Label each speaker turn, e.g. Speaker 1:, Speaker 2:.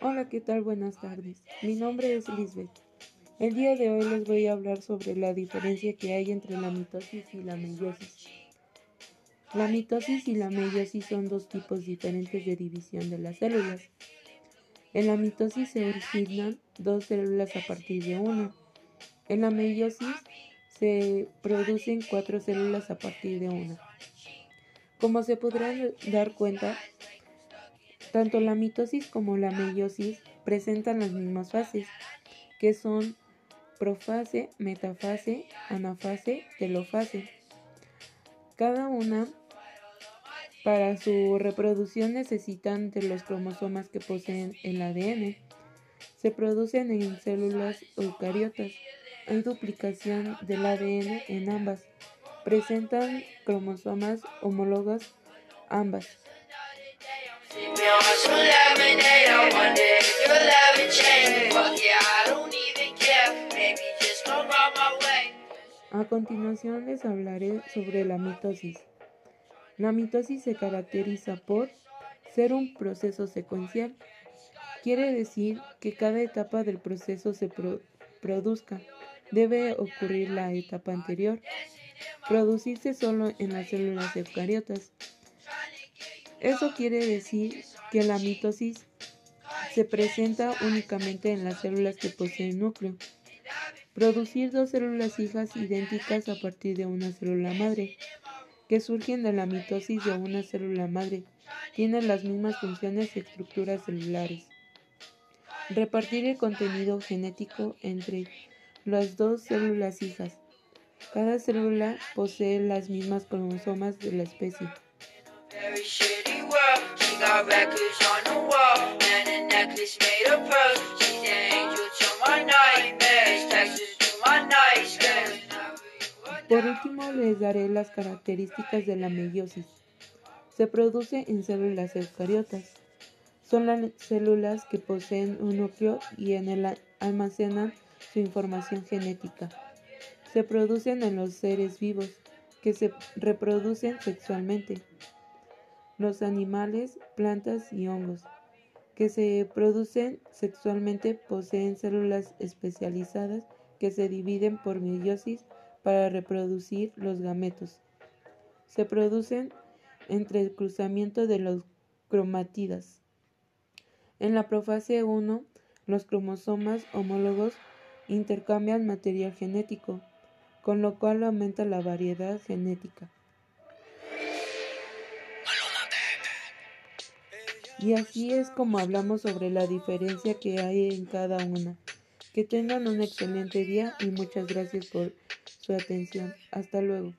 Speaker 1: Hola, ¿qué tal? Buenas tardes. Mi nombre es Lisbeth. El día de hoy les voy a hablar sobre la diferencia que hay entre la mitosis y la meiosis. La mitosis y la meiosis son dos tipos diferentes de división de las células. En la mitosis se originan dos células a partir de una. En la meiosis se producen cuatro células a partir de una. Como se podrán dar cuenta, tanto la mitosis como la meiosis presentan las mismas fases, que son profase, metafase, anafase, telofase. Cada una para su reproducción necesitan de los cromosomas que poseen el ADN. Se producen en células eucariotas. Hay duplicación del ADN en ambas. Presentan cromosomas homólogos ambas. A continuación les hablaré sobre la mitosis. La mitosis se caracteriza por ser un proceso secuencial. Quiere decir que cada etapa del proceso se produzca. Debe ocurrir la etapa anterior. Producirse solo en las células eucariotas. Eso quiere decir que la mitosis se presenta únicamente en las células que poseen núcleo. Producir dos células hijas idénticas a partir de una célula madre, que surgen de la mitosis de una célula madre, tienen las mismas funciones y estructuras celulares. Repartir el contenido genético entre las dos células hijas. Cada célula posee las mismas cromosomas de la especie. Por último, les daré las características de la meiosis. Se produce en células eucariotas. Son las células que poseen un núcleo y en el almacenan su información genética. Se producen en los seres vivos, que se reproducen sexualmente. Los animales, plantas y hongos, que se producen sexualmente, poseen células especializadas que se dividen por meiosis para reproducir los gametos. Se producen entre el cruzamiento de los cromatidas. En la profase 1, los cromosomas homólogos intercambian material genético, con lo cual aumenta la variedad genética. Y así es como hablamos sobre la diferencia que hay en cada una. Que tengan un excelente día y muchas gracias por su atención. Hasta luego.